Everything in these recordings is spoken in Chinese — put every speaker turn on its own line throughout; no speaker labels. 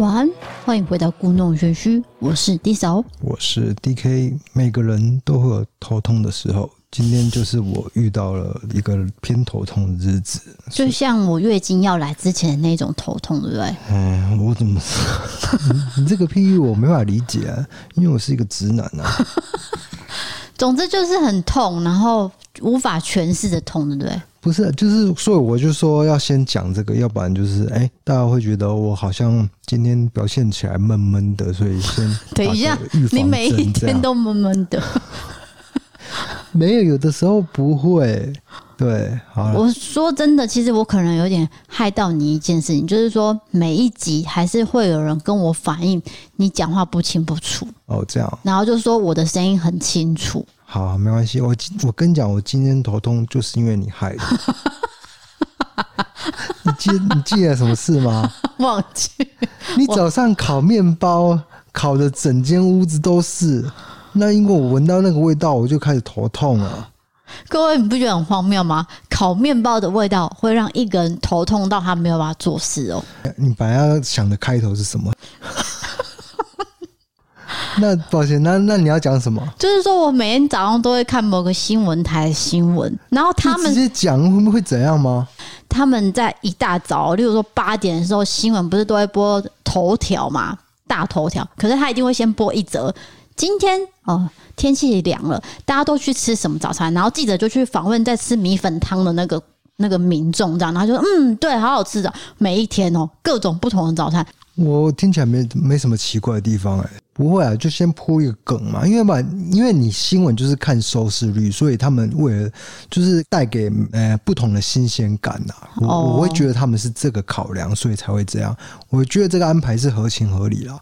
晚安，欢迎回到故弄玄虚，我是 D 嫂，
我是 DK。每个人都会有头痛的时候，今天就是我遇到了一个偏头痛的日子，
就像我月经要来之前的那种头痛，对不对？
嗯，我怎么你，你这个譬喻我没法理解啊，因为我是一个直男啊。
总之就是很痛，然后无法诠释的痛，对不对？
不是，就是所以我就说要先讲这个，要不然就是哎、欸，大家会觉得我好像今天表现起来闷闷的，所以先
等一下，你每一天都闷闷的，
没有，有的时候不会。对，好，
我说真的，其实我可能有点害到你一件事情，就是说每一集还是会有人跟我反映你讲话不清不楚
哦，这样，
然后就说我的声音很清楚。
好，没关系。我我跟你讲，我今天头痛就是因为你害的。你记你记得什么事吗？
忘记。
你早上烤面包，烤的整间屋子都是。那因为我闻到那个味道，我就开始头痛了。
各位，你不觉得很荒谬吗？烤面包的味道会让一个人头痛到他没有办法做事哦。
你本来要想的开头是什么？那抱歉，那那你要讲什么？
就是说我每天早上都会看某个新闻台的新闻，然后他们
直接讲会不会怎样吗？
他们在一大早，例如说八点的时候，新闻不是都会播头条嘛，大头条。可是他一定会先播一则，今天哦天气凉了，大家都去吃什么早餐？然后记者就去访问在吃米粉汤的那个那个民众，这样，然后就说嗯，对，好好吃的，每一天哦，各种不同的早餐。
我听起来没没什么奇怪的地方哎、欸，不会啊，就先铺一个梗嘛，因为嘛，因为你新闻就是看收视率，所以他们为了就是带给呃不同的新鲜感呐、啊，我我会觉得他们是这个考量，所以才会这样。我觉得这个安排是合情合理啦，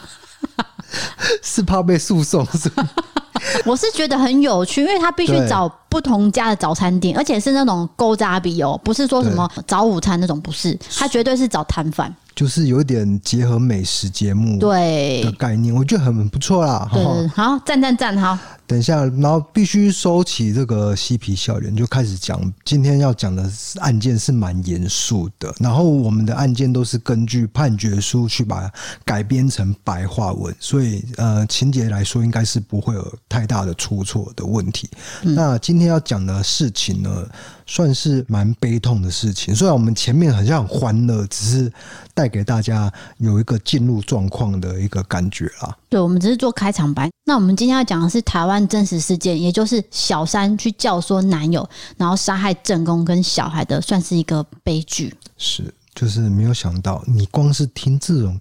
是怕被诉讼是吧？
我是觉得很有趣，因为他必须找不同家的早餐店，而且是那种勾扎比哦，不是说什么早午餐那种，不是，他绝对是找摊贩。
就是有点结合美食节目对的概念，我觉得很不错啦。
对，好，赞赞赞，好。
等一下，然后必须收起这个嬉皮笑脸，就开始讲今天要讲的案件是蛮严肃的。然后我们的案件都是根据判决书去把它改编成白话文，所以呃，情节来说应该是不会有太大的出错的问题。嗯、那今天要讲的事情呢，算是蛮悲痛的事情。虽然我们前面好像很欢乐，只是带给大家有一个进入状况的一个感觉啦。
对，我们只是做开场白。那我们今天要讲的是台湾真实事件，也就是小三去教唆男友，然后杀害正宫跟小孩的，算是一个悲剧。
是，就是没有想到，你光是听这种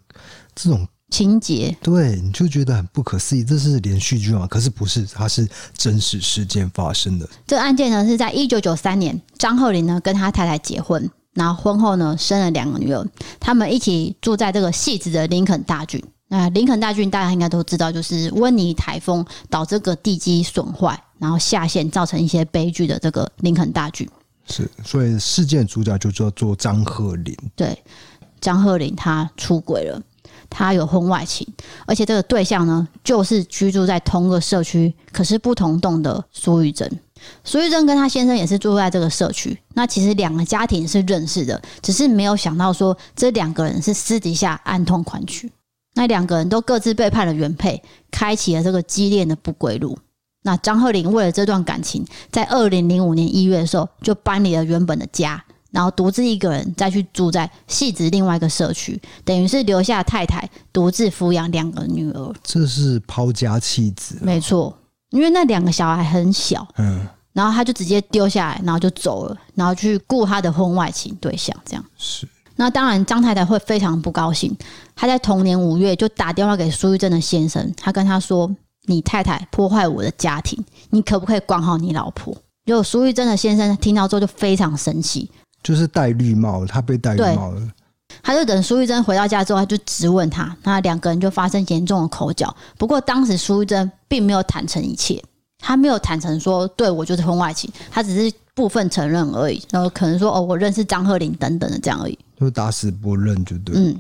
这种
情节，
对，你就觉得很不可思议。这是连续剧嘛？可是不是，它是真实事件发生的。
这个案件呢，是在一九九三年，张鹤龄呢跟他太太结婚，然后婚后呢生了两个女儿，他们一起住在这个戏子的林肯大郡。那林肯大郡大家应该都知道，就是温尼台风导致这个地基损坏，然后下陷造成一些悲剧的这个林肯大郡。
是，所以事件主角就叫做张鹤龄。
对，张鹤龄他出轨了，他有婚外情，而且这个对象呢，就是居住在同个社区，可是不同栋的苏玉珍。苏玉珍跟他先生也是住在这个社区，那其实两个家庭是认识的，只是没有想到说这两个人是私底下暗通款曲。那两个人都各自背叛了原配，开启了这个激烈的不归路。那张鹤龄为了这段感情，在二零零五年一月的时候就搬离了原本的家，然后独自一个人再去住在戏子另外一个社区，等于是留下太太独自抚养两个女儿。
这是抛家弃子啊。
没错，因为那两个小孩很小，嗯，然后他就直接丢下来，然后就走了，然后去顾他的婚外情对象，这样
是。
那当然，张太太会非常不高兴。她在同年五月就打电话给苏玉珍的先生，他跟他说：“你太太破坏我的家庭，你可不可以管好你老婆？”结果苏玉珍的先生听到之后就非常生气，
就是戴绿帽，他被戴绿帽了。
他就等苏玉珍回到家之后，他就质问他，那两个人就发生严重的口角。不过当时苏玉珍并没有坦诚一切，他没有坦诚说对我就是婚外情，他只是部分承认而已。然后可能说哦，我认识张鹤龄等等的这样而已。
就打死不认，就对。
嗯，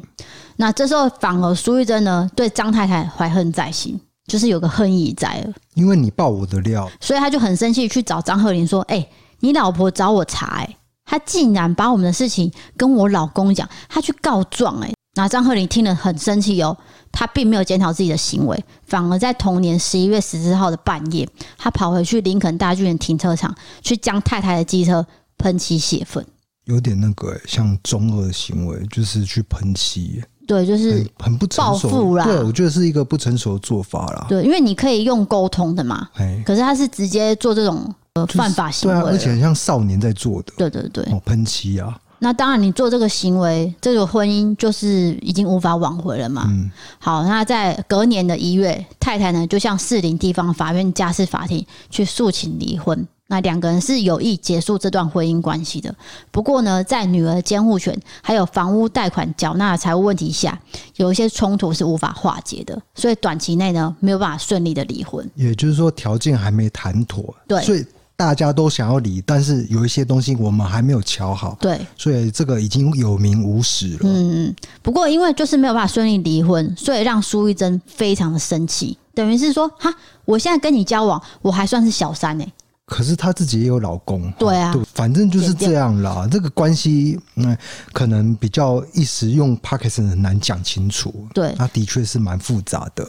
那这时候反而苏玉珍呢，对张太太怀恨在心，就是有个恨意在了。
因为你爆我的料，
所以他就很生气，去找张鹤龄说：“哎、欸，你老婆找我查、欸，哎，他竟然把我们的事情跟我老公讲，他去告状，哎，那张鹤龄听了很生气哦，他并没有检讨自己的行为，反而在同年十一月十四号的半夜，他跑回去林肯大剧院停车场，去将太太的机车喷漆泄愤，
有点那个像中二的行为，就是去喷漆。
对，就是
很不成熟啦。对，我觉得是一个不成熟的做法啦。
对，因为你可以用沟通的嘛，可是他是直接做这种呃犯法行为，
对啊，而且很像少年在做的。
对对对，
哦，喷漆啊。
那当然，你做这个行为，这个婚姻就是已经无法挽回了嘛。嗯。好，那在隔年的一月，太太呢就向士林地方法院家事法庭去诉请离婚。那两个人是有意结束这段婚姻关系的。不过呢，在女儿监护权还有房屋贷款缴纳的财务问题下，有一些冲突是无法化解的，所以短期内呢没有办法顺利的离婚。
也就是说，条件还没谈妥。
对。
所以。大家都想要离，但是有一些东西我们还没有瞧好，
对，所
以这个已经有名无实了。
嗯嗯。不过因为就是没有办法顺利离婚，所以让苏玉珍非常的生气，等于是说，哈，我现在跟你交往，我还算是小三呢、欸。
可是她自己也有老公，
对啊，对，
反正就是这样啦。这个关系，嗯，可能比较一时用 Podcast 很难讲清楚。
对，
那的确是蛮复杂的。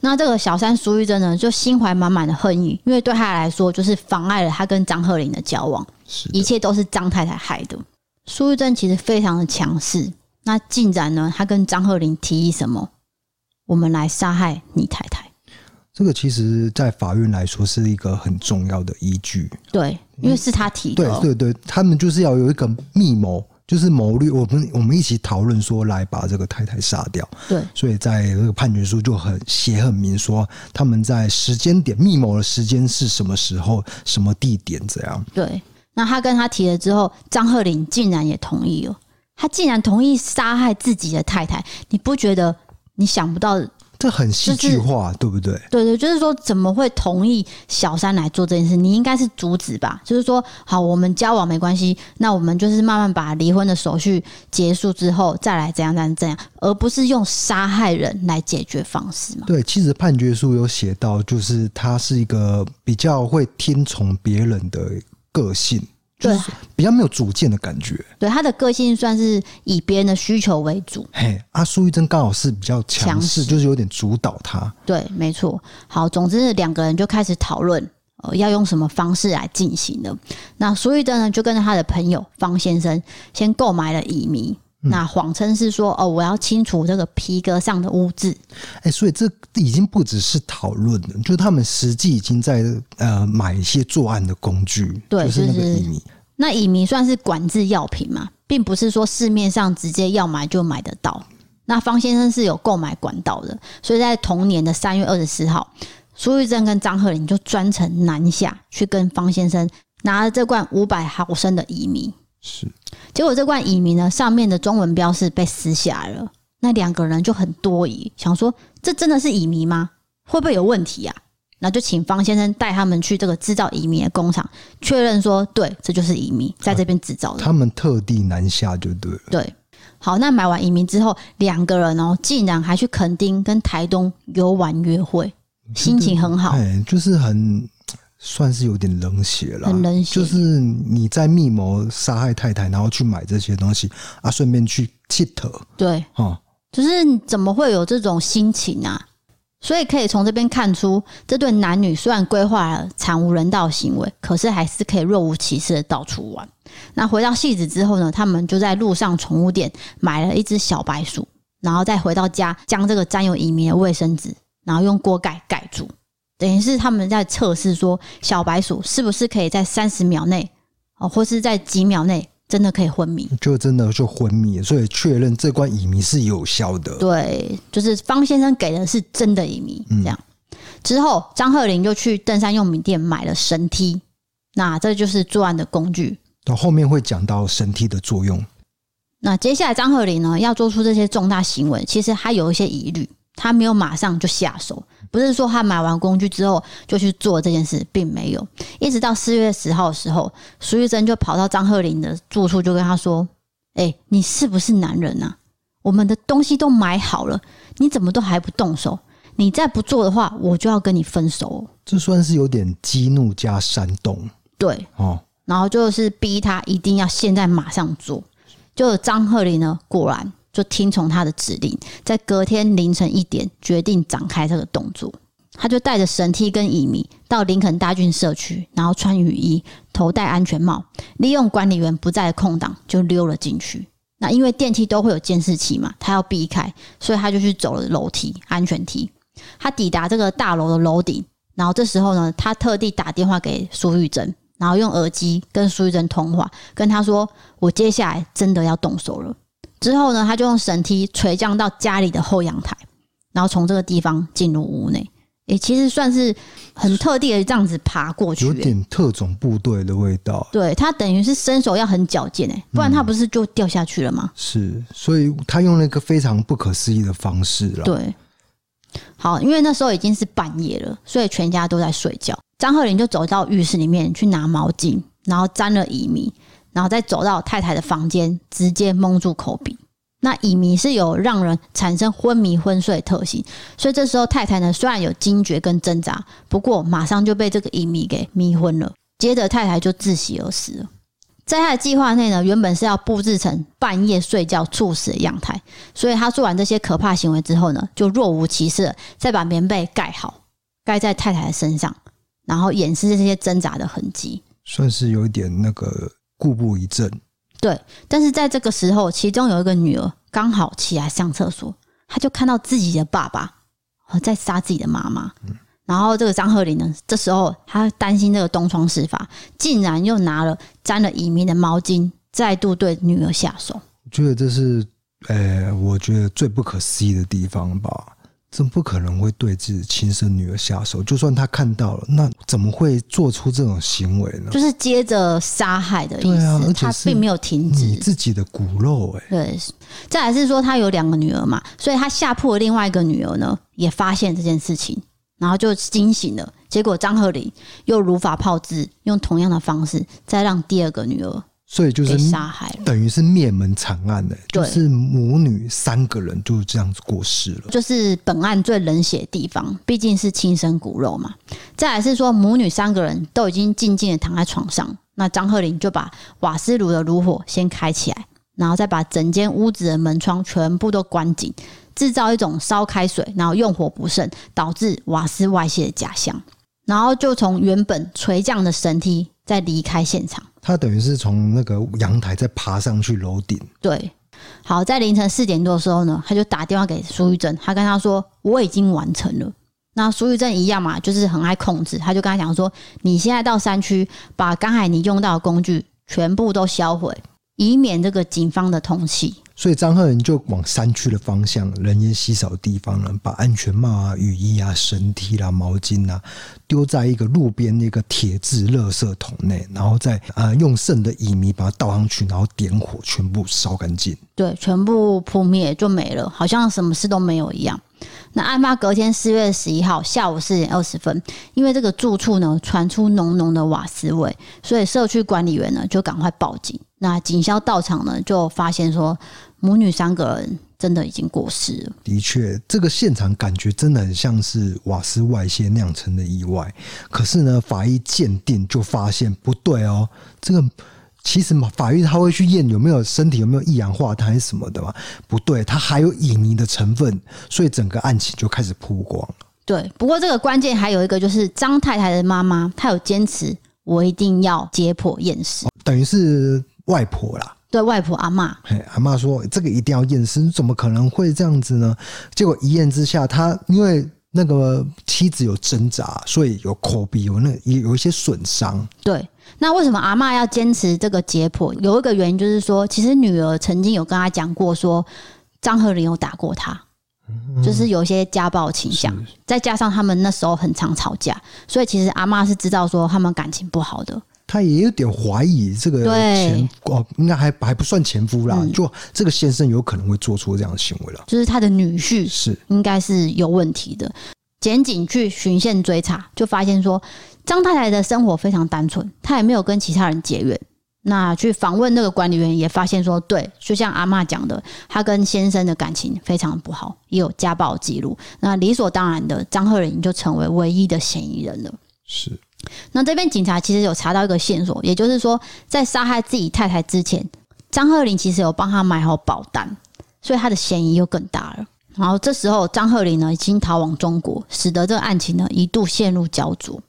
那这个小三苏玉珍呢，就心怀满满的恨意，因为对她来说，就是妨碍了她跟张鹤龄的交往，
是
一切都是张太太害的。苏玉珍其实非常的强势，那竟然呢，她跟张鹤龄提议什么？我们来杀害你太太。
这个其实，在法院来说是一个很重要的依据。
对，因为是他提的。
对对对，他们就是要有一个密谋。就是谋略，我们我们一起讨论说，来把这个太太杀掉。
对，
所以在这个判决书就很写很明，说他们在时间点密谋的时间是什么时候、什么地点这样。
对，那他跟他提了之后，张鹤龄竟然也同意了。他竟然同意杀害自己的太太，你不觉得你想不到？
这很戏剧化，
就是，
对不对？
对对，就是说，怎么会同意小三来做这件事？你应该是阻止吧？就是说，好，我们交往没关系，那我们就是慢慢把离婚的手续结束之后，再来怎样怎样怎样，而不是用杀害人来解决方式嘛？
对，其实判决书有写到，就是他是一个比较会听从别人的个性。对，比较没有主见的感觉。
对，他的个性算是以别人的需求为主。
嘿，阿苏玉珍刚好是比较强势，就是有点主导他。
对，没错。好，总之两个人就开始讨论，呃，要用什么方式来进行的。那苏玉珍呢，就跟着他的朋友方先生先购买了乙醚。那谎称是说哦，我要清除这个皮革上的污渍。
哎、欸，所以这已经不只是讨论了，就是他们实际已经在呃买一些作案的工具，
对，
就是那个乙醚。
那乙醚算是管制药品嘛，并不是说市面上直接要买就买得到。那方先生是有购买管道的，所以在同年的三月二十四号，苏玉珍跟张鹤龄就专程南下去跟方先生拿了这罐五百毫升的乙醚。
是，
结果这罐乙醚呢，上面的中文标示被撕下来了。那两个人就很多疑，想说这真的是乙醚吗？会不会有问题呀、啊？那就请方先生带他们去这个制造乙醚的工厂，确认说对，这就是乙醚，在这边制造的。
他们特地南下就对了。
对，好，那买完乙醚之后，两个人哦，竟然还去垦丁跟台东游玩约会，心情很好，
哎，就是很。算是有点冷血了，
很冷血。
就是你在密谋杀害太太，然后去买这些东西啊，顺便去乞讨。
对，哦，就是怎么会有这种心情啊？所以可以从这边看出，这对男女虽然规划了惨无人道行为，可是还是可以若无其事的到处玩。那回到戏子之后呢，他们就在路上宠物店买了一只小白鼠，然后再回到家，将这个沾有乙醚的卫生纸，然后用锅盖盖住。等于是他们在测试说，小白鼠是不是可以在三十秒内，哦，或是在几秒内真的可以昏迷？
就真的就昏迷，所以确认这罐乙醚是有效的。
对，就是方先生给的是真的乙醚。这样之后，张鹤龄就去登山用品店买了绳梯，那这就是作案的工具。
到后面会讲到绳梯的作用。
那接下来张鹤龄呢，要做出这些重大行为，其实他有一些疑虑，他没有马上就下手。不是说他买完工具之后就去做这件事，并没有。一直到四月十号的时候，苏玉珍就跑到张鹤林的住处，就跟他说：“哎、欸，你是不是男人啊？我们的东西都买好了，你怎么都还不动手？你再不做的话，我就要跟你分手。”
这算是有点激怒加煽动。
对，哦，然后就是逼他一定要现在马上做。就张鹤林呢，果然。就听从他的指令，在隔天凌晨一点决定展开这个动作。他就带着绳梯跟乙醚到林肯大郡社区，然后穿雨衣，头戴安全帽，利用管理员不在的空档就溜了进去。那因为电梯都会有监视器嘛，他要避开，所以他就去走了楼梯安全梯。他抵达这个大楼的楼顶，然后这时候呢，他特地打电话给苏玉珍，然后用耳机跟苏玉珍通话，跟他说：“我接下来真的要动手了。”之后呢，他就用绳梯垂降到家里的后阳台，然后从这个地方进入屋内。也、欸、其实算是很特地的这样子爬过去、欸，
有点特种部队的味道。
对，他等于是身手要很矫健哎，不然他不是就掉下去了吗？嗯、
是，所以他用了一个非常不可思议的方式了。
对，好，因为那时候已经是半夜了，所以全家都在睡觉。张鹤龄就走到浴室里面去拿毛巾，然后沾了乙醚，然后再走到太太的房间，直接蒙住口鼻。那乙醚是有让人产生昏迷昏睡的特性，所以这时候太太呢，虽然有惊觉跟挣扎，不过马上就被这个乙醚给迷昏了。接着太太就窒息而死了。在他的计划内呢，原本是要布置成半夜睡觉猝死的样态，所以他做完这些可怕行为之后呢，就若无其事，再把棉被盖好，盖在太太的身上，然后掩饰这些挣扎的痕迹，
算是有一点那个故布一阵。
对，但是在这个时候，其中有一个女儿刚好起来上厕所，她就看到自己的爸爸在杀自己的妈妈。然后这个张鹤龄呢，这时候他担心这个东窗事发，竟然又拿了沾了乙醚的毛巾，再度对女儿下手。
我觉得这是，呃，我觉得最不可思议的地方吧。怎么不可能会对自己亲生女儿下手？就算他看到了，那怎么会做出这种行为呢？
就是接着杀害的意思。而且他并没有停止。
你自己的骨肉哎。
对，再来是说他有两个女儿嘛，所以他下铺的另外一个女儿呢，也发现这件事情，然后就惊醒了。结果张鹤龄又如法炮制，用同样的方式再让第二个女儿。
所以就是杀害，等于是灭门惨案呢，就是母女三个人就是这样子过世了。
就是本案最冷血的地方，毕竟是亲生骨肉嘛。再来是说，母女三个人都已经静静的躺在床上，那张鹤龄就把瓦斯炉的炉火先开起来，然后再把整间屋子的门窗全部都关紧，制造一种烧开水，然后用火不慎导致瓦斯外泄的假象，然后就从原本垂降的神梯再离开现场。
他等于是从那个阳台再爬上去楼顶。
对，好，在凌晨四点多的时候呢，他就打电话给苏玉珍，他跟他说：“我已经完成了。”那苏玉珍一样嘛，就是很爱控制，他就跟他讲说：“你现在到山区，把刚才你用到的工具全部都销毁，以免这个警方的通缉。”
所以张鹤龄就往山区的方向，人烟稀少的地方呢，把安全帽啊、雨衣啊、绳梯啦、毛巾啊，丢在一个路边那个铁质垃圾桶内，然后再呃用剩的乙醚把它倒上去，然后点火，全部烧干净。
对，全部扑灭就没了，好像什么事都没有一样。那案发隔天四月十一号下午四点二十分，因为这个住处呢传出浓浓的瓦斯味，所以社区管理员呢就赶快报警。那警消到场呢，就发现说。母女三个人真的已经过世了。
的确，这个现场感觉真的很像是瓦斯外泄酿成的意外。可是呢，法医鉴定就发现不对哦。这个其实嘛，法医他会去验有没有身体有没有一氧化碳还是什么的嘛？不对，它还有乙醚的成分，所以整个案情就开始曝光了。
对，不过这个关键还有一个就是张太太的妈妈，她有坚持我一定要解剖验尸，
等于是外婆啦。
对外婆阿妈，
嘿，阿妈说这个一定要验尸，怎么可能会这样子呢？结果一验之下，他因为那个妻子有挣扎，所以有口鼻有那也有一些损伤。
对，那为什么阿妈要坚持这个解剖？有一个原因就是说，其实女儿曾经有跟他讲过，说张鹤林有打过他，就是有一些家暴倾向，再加上他们那时候很常吵架，所以其实阿妈是知道说他们感情不好的。
他也有点怀疑这个前哦，应该还还不算前夫啦，嗯，就这个先生有可能会做出这样的行为了，
就是他的女婿是应该是有问题的。检警去循线追查，就发现说张太太的生活非常单纯，她也没有跟其他人结怨。那去访问那个管理员，也发现说，对，就像阿妈讲的，她跟先生的感情非常不好，也有家暴记录。那理所当然的，张鹤龄就成为唯一的嫌疑人了。
是。
那这边警察其实有查到一个线索，也就是说，在杀害自己太太之前，张鹤林其实有帮他买好保单，所以他的嫌疑又更大了。然后这时候张鹤林呢已经逃往中国，使得这个案情呢一度陷入焦灼。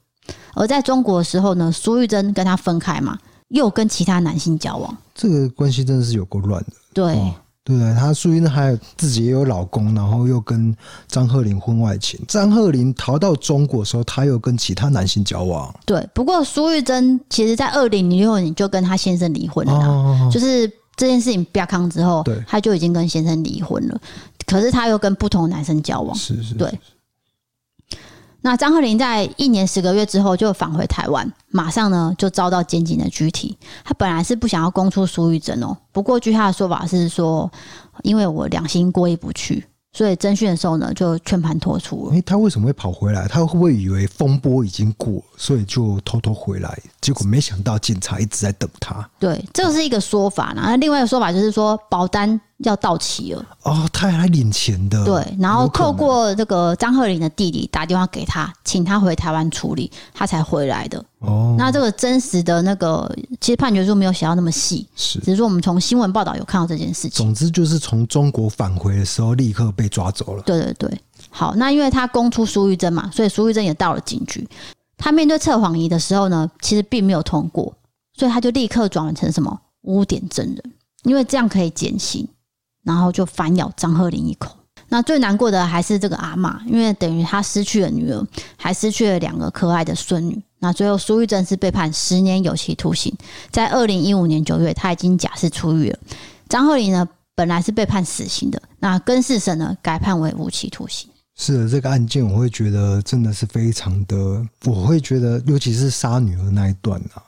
而在中国的时候呢，苏玉珍跟他分开嘛，又跟其他男性交往，
这个关系真的是有够乱的。
对。
哦对不对？他苏玉珍还有自己也有老公，然后又跟张鹤龄婚外情。张鹤龄逃到中国的时候，他又跟其他男性交往。
对，不过苏玉珍其实在二零零六年就跟他先生离婚了啦。哦、就是这件事情曝光之后，对，他就已经跟先生离婚了。可是他又跟不同男生交往。
是是，是。
对。那张鹤龄在一年十个月之后就返回台湾，马上呢就遭到监警的拘提。他本来是不想要供出苏玉珍哦，不过据他的说法是说，因为我良心过意不去。所以侦讯的时候呢，就全盘托出了。
诶，他为什么会跑回来？他会不会以为风波已经过，所以就偷偷回来？结果没想到警察一直在等他。
对，这是一个说法。那另外一个说法就是说，保单要到期了。
哦，他还来领钱的。
对，然后透过这个张鹤龄的弟弟打电话给他，请他回台湾处理，他才回来的。哦，那这个真实的那个，其实判决书没有写到那么细，是，只是说我们从新闻报道有看到这件事情。
总之就是从中国返回的时候，立刻被抓走了。
对对对，好，那因为他供出苏玉珍嘛，所以苏玉珍也到了警局。他面对测谎仪的时候呢，其实并没有通过，所以他就立刻转换成什么污点证人，因为这样可以减刑，然后就反咬张鹤林一口。那最难过的还是这个阿嬷，因为等于他失去了女儿，还失去了两个可爱的孙女。那最后苏玉珍是被判十年有期徒刑，在二零一五年九月，他已经假释出狱了。张鹤林呢，本来是被判死刑的，那更视审呢改判为无期徒刑。
是的，这个案件我会觉得真的是非常的，我会觉得尤其是杀女儿那一段啊，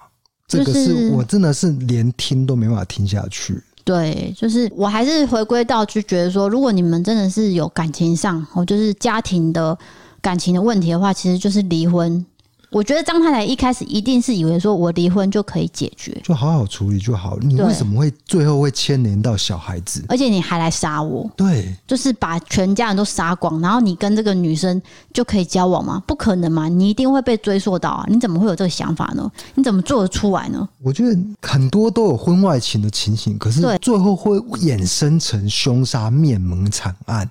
这个是我真的是连听都没办法听下去。
对，就是我还是回归到就觉得说，如果你们真的是有感情上哦，就是家庭的感情的问题的话，其实就是离婚。我觉得张太太一开始一定是以为说我离婚就可以解决，
就好好处理就好。你为什么会最后会牵连到小孩子？
而且你还来杀我？
对，
就是把全家人都杀光，然后你跟这个女生就可以交往吗？不可能嘛！你一定会被追溯到啊！你怎么会有这个想法呢？你怎么做得出来呢？
我觉得很多都有婚外情的情形，可是最后会衍生成凶杀灭门惨案，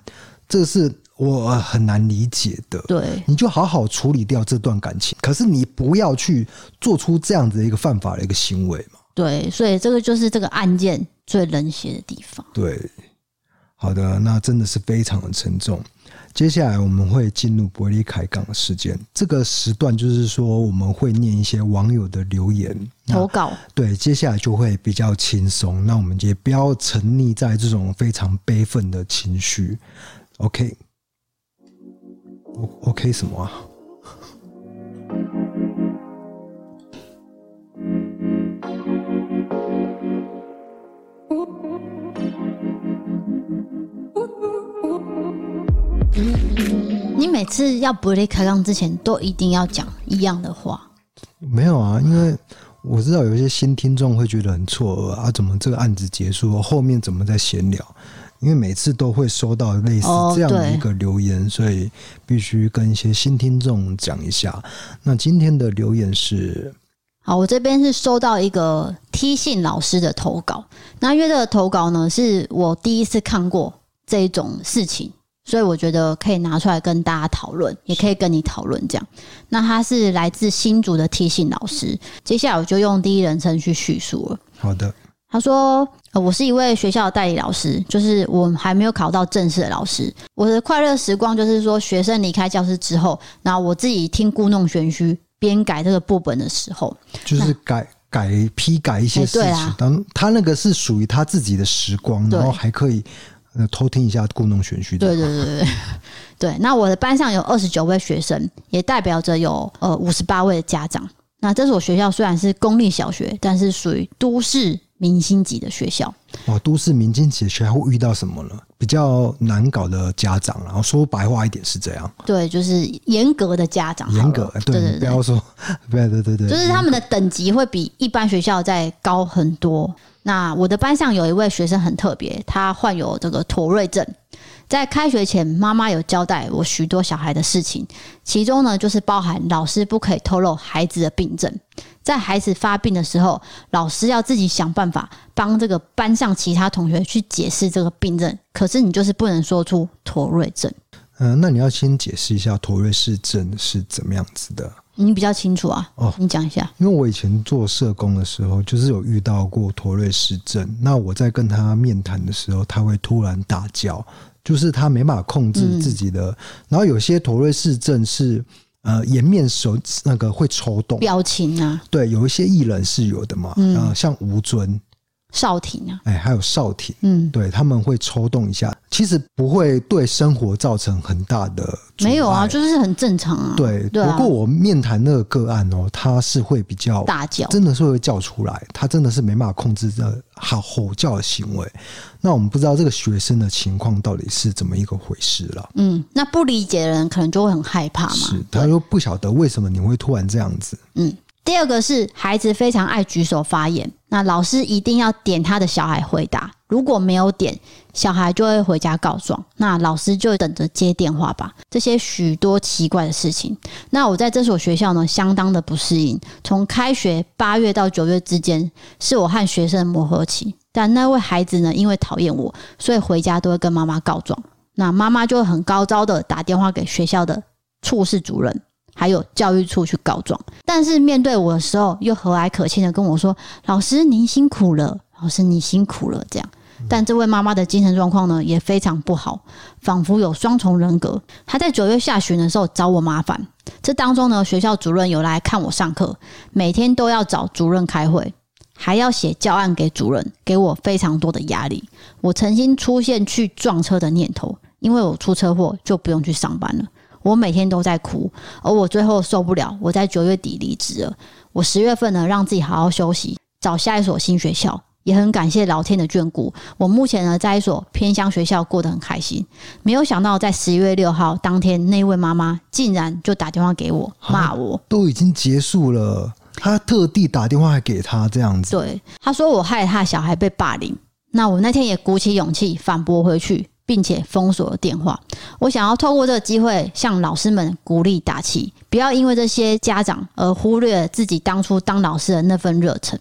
这是。我很难理解的，
对，
你就好好处理掉这段感情，可是你不要去做出这样子的一个犯法的一个行为嘛。
对，所以这个就是这个案件最冷血的地方。
对，好的，那真的是非常的沉重。接下来我们会进入伯利凯港的事件，这个时段就是说我们会念一些网友的留言
投稿。对，
接下来就会比较轻松，那我们也不要沉溺在这种非常悲愤的情绪。OK。OK 什么啊？
你每次要不离开杠之前，都一定要讲一样的话？
没有啊，因为我知道有一些新听众会觉得很错愕啊，怎么这个案子结束后面怎么在闲聊？因为每次都会收到类似这样的一个留言，哦、所以必须跟一些新听众讲一下。那今天的留言是：
好，我这边是收到一个 T 信老师的投稿。那因为这个投稿呢，是我第一次看过这一种事情，所以我觉得可以拿出来跟大家讨论，也可以跟你讨论这样。那他是来自新竹的 T 信老师，接下来我就用第一人称去叙述了。
好的。
他说：“呃，我是一位学校的代理老师，就是我还没有考到正式的老师。我的快乐时光就是说，学生离开教室之后，然后我自己听故弄玄虚，编改这个部本的时候，
就是改改批改一些事情。欸、当他那个是属于他自己的时光，然后还可以呃偷听一下故弄玄虚。
对对对对 对。那我的班上有二十九位学生，也代表着有呃五十八位的家长。那这所学校虽然是公立小学，但是属于都市。”明星级的学校
哦，都市明星级的学校会遇到什么呢？比较难搞的家长，然后说白话一点是这样。
对，就是严格的家长。
严格，对，对，对，对，不要说，对对对对，
就是他们的等级会比一般学校再高很多。那我的班上有一位学生很特别，他患有这个妥瑞症。在开学前，妈妈有交代我许多小孩的事情，其中呢就是包含老师不可以透露孩子的病症。在孩子发病的时候，老师要自己想办法帮这个班上其他同学去解释这个病症。可是你就是不能说出妥瑞症。
嗯、那你要先解释一下妥瑞氏症是怎么样子的？
你比较清楚啊？哦，你讲一下。
因为我以前做社工的时候，就是有遇到过妥瑞氏症。那我在跟他面谈的时候，他会突然大叫。就是他没办法控制自己的，嗯、然后有些妥瑞氏症是呃颜面手那个会抽动
表情啊，
对，有一些艺人是有的嘛，嗯、呃，像吴尊。
少廷啊，
哎，还有少廷，嗯，对，他们会抽动一下，其实不会对生活造成很大的，
没有啊，就是很正常啊。
对，不过我面谈那个个案哦，他是会比较
大叫，
真的是会叫出来，他真的是没办法控制这好吼叫的行为。那我们不知道这个学生的情况到底是怎么一个回事了。
嗯，那不理解的人可能就会很害怕嘛，
是，他又不晓得为什么你会突然这样子。
嗯。第二个是孩子非常爱举手发言，那老师一定要点他的小孩回答，如果没有点，小孩就会回家告状，那老师就等着接电话吧。这些许多奇怪的事情，那我在这所学校呢，相当的不适应。从开学八月到九月之间，是我和学生的磨合期，但那位孩子呢，因为讨厌我，所以回家都会跟妈妈告状，那妈妈就很高招的打电话给学校的处室主任。还有教育处去告状，但是面对我的时候，又和蔼可亲的跟我说：“老师您辛苦了，老师你辛苦了。”这样，但这位妈妈的精神状况呢也非常不好，仿佛有双重人格。她在九月下旬的时候找我麻烦，这当中呢，学校主任有来看我上课，每天都要找主任开会，还要写教案给主任，给我非常多的压力。我曾经出现去撞车的念头，因为我出车祸就不用去上班了。我每天都在哭，而我最后受不了，我在九月底离职了。我十月份呢，让自己好好休息，找下一所新学校，也很感谢老天的眷顾。我目前呢，在一所偏乡学校过得很开心。没有想到，在十一月六号当天，那位妈妈竟然就打电话给我，骂我。
都已经结束了，她特地打电话给他这样子。
对，她说我害她小孩被霸凌。那我那天也鼓起勇气反驳回去。并且封锁电话。我想要透过这个机会向老师们鼓励打气，不要因为这些家长而忽略自己当初当老师的那份热忱。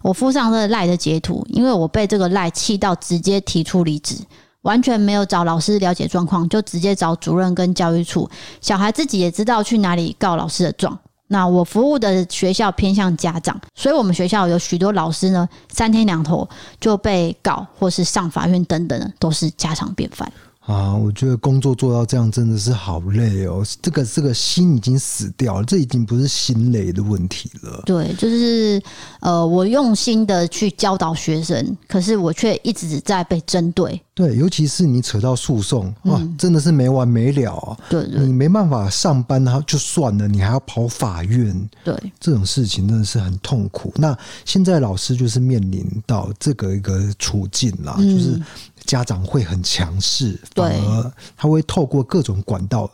我附上这个赖的截图，因为我被这个赖气到直接提出离职，完全没有找老师了解状况，就直接找主任跟教育处。小孩自己也知道去哪里告老师的状。那我服务的学校偏向家长，所以我们学校有许多老师呢，三天两头就被告或是上法院等等的，都是家常便饭。
啊，我觉得工作做到这样真的是好累哦。这个这个心已经死掉了，这已经不是心累的问题了。
对，就是呃，我用心的去教导学生，可是我却一直在被针对。
对，尤其是你扯到诉讼，哇，真的是没完没了啊。
对，对，
你没办法上班，然后就算了，你还要跑法院。
对，
这种事情真的是很痛苦。那现在老师就是面临到这个一个处境啦，就是。家长会很强势，反而他会透过各种管道。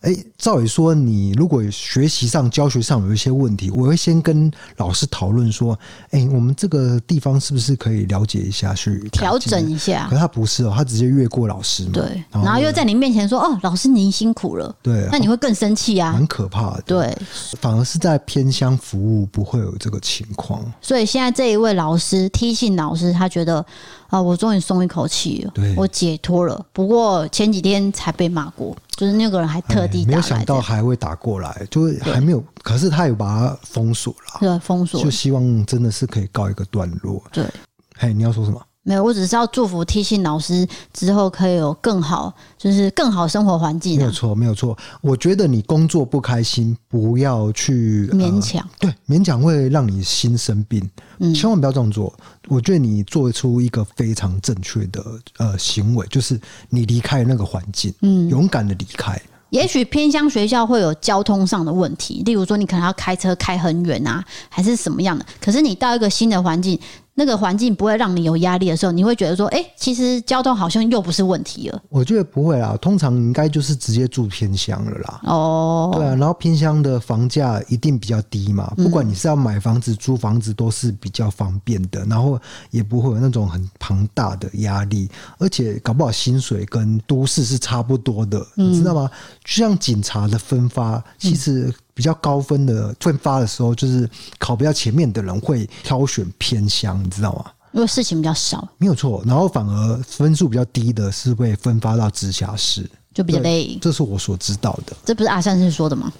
哎，照理说，你如果学习上、教学上有一些问题，我会先跟老师讨论说：“哎，我们这个地方是不是可以了解一下，去
调整一下？”
可是他不是哦，他直接越过老师嘛。
对，然后又在你面前说：“哦，老师您辛苦了。”
对，
那你会更生气啊，
很可怕的。
对，
反而是在偏乡服务不会有这个情况。
所以现在这一位老师，T 姓老师，他觉得。啊！我终于松一口气了，我解脱了。不过前几天才被骂过，就是那个人还特地
没有想到还会打过来，就是还没有。可是他有把它封锁了，
对，封锁。
就希望真的是可以告一个段落。
对，
嘿，你要说什么？
没有，我只是要祝福 T 信老师之后可以有更好，就是更好生活环境。
没有错，没有错。我觉得你工作不开心，不要去
勉强。
对，勉强会让你心生病。嗯，千万不要这样做。我觉得你做出一个非常正确的呃行为，就是你离开那个环境，嗯，勇敢的离开。
也许偏乡学校会有交通上的问题，例如说你可能要开车开很远啊，还是什么样的。可是你到一个新的环境。那个环境不会让你有压力的时候，你会觉得说，哎、欸，其实交通好像又不是问题了。
我觉得不会啦，通常应该就是直接住偏乡了啦。
哦，
对啊，然后偏乡的房价一定比较低嘛，不管你是要买房子、租房子，都是比较方便的，然后也不会有那种很庞大的压力，而且搞不好薪水跟都市是差不多的，你知道吗？就像警察的分发，其实。比较高分的分发的时候，就是考比较前面的人会挑选偏乡，你知道吗？
因为事情比较少，
没有错。然后反而分数比较低的是会分发到直辖市，
就比较累。
这是我所知道的。
这不是阿善师说的吗？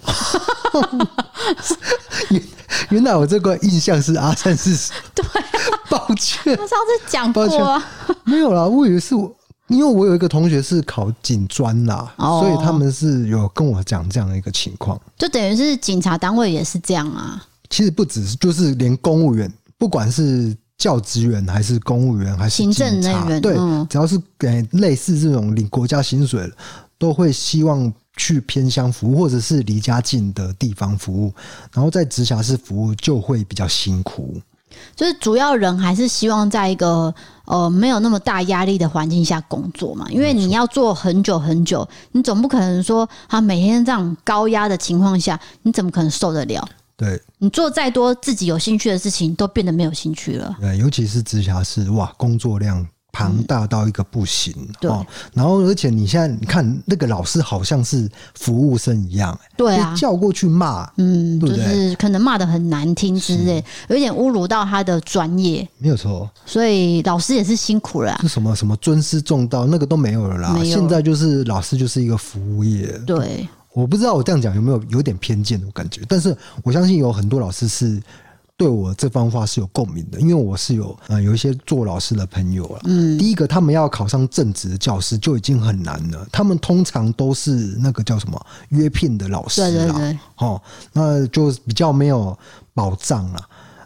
原原来我这个印象是阿善师。
对，
抱歉，
我上次讲过啊。
没有啦，我以为是我。因为我有一个同学是考警专啦，哦、所以他们是有跟我讲这样的一个情况，
就等于是警察单位也是这样啊。
其实不只是，就是连公务员，不管是教职员还是公务员还是
行政人员，
对，
嗯、
只要是给类似这种领国家薪水，都会希望去偏乡服务或者是离家近的地方服务，然后在直辖市服务就会比较辛苦。
就是主要人还是希望在一个呃没有那么大压力的环境下工作嘛，因为你要做很久很久，你总不可能说他每天这样高压的情况下，你怎么可能受得了？
对，
你做再多自己有兴趣的事情，都变得没有兴趣了。
对，尤其是直辖市，哇，工作量。庞大到一个不行，嗯、对，然后而且你现在你看那个老师好像是服务生一样，
对啊，
叫过去骂，嗯，对不对？
就是可能骂得很难听之类，有点侮辱到他的专业，
没有错。
所以老师也是辛苦了，
是什么什么尊师重道那个都没有了啦，现在就是老师就是一个服务业，
对。
我不知道我这样讲有没有有点偏见的感觉，但是我相信有很多老师是。对我这番话是有共鸣的，因为我是有呃有一些做老师的朋友了。嗯，第一个他们要考上正职的教师就已经很难了，他们通常都是那个叫什么约聘的老师啦，对对对，哦，那就比较没有保障了，